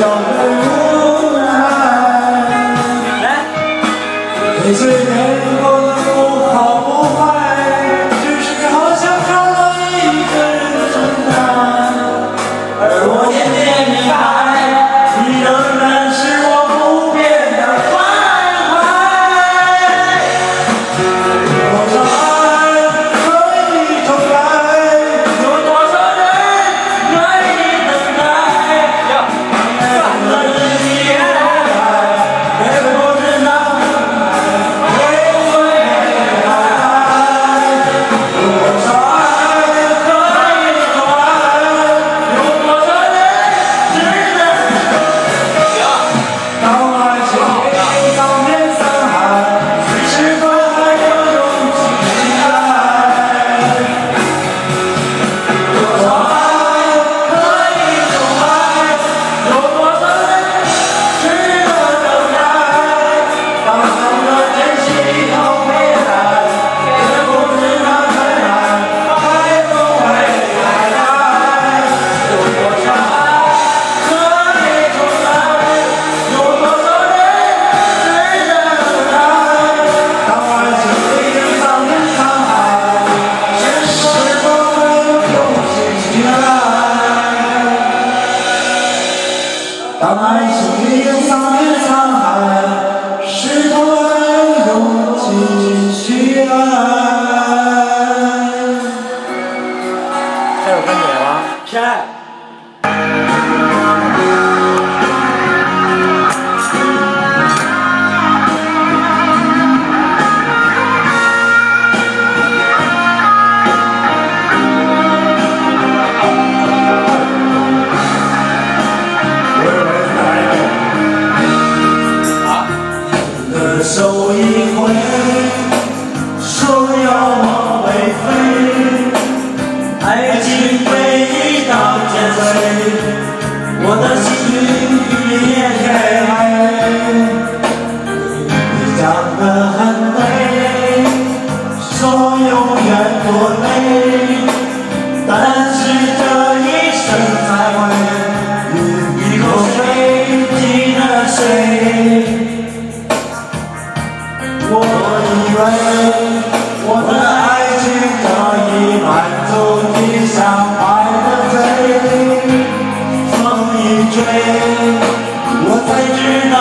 chồng thứ hai 当爱情已经洒遍沧海，是否去爱？这首歌你吗？偏爱。的很美，说永远不累，但是这一生才会一口水记得谁？我以为我的爱情可以满足你想买的嘴，风一吹，我才知道。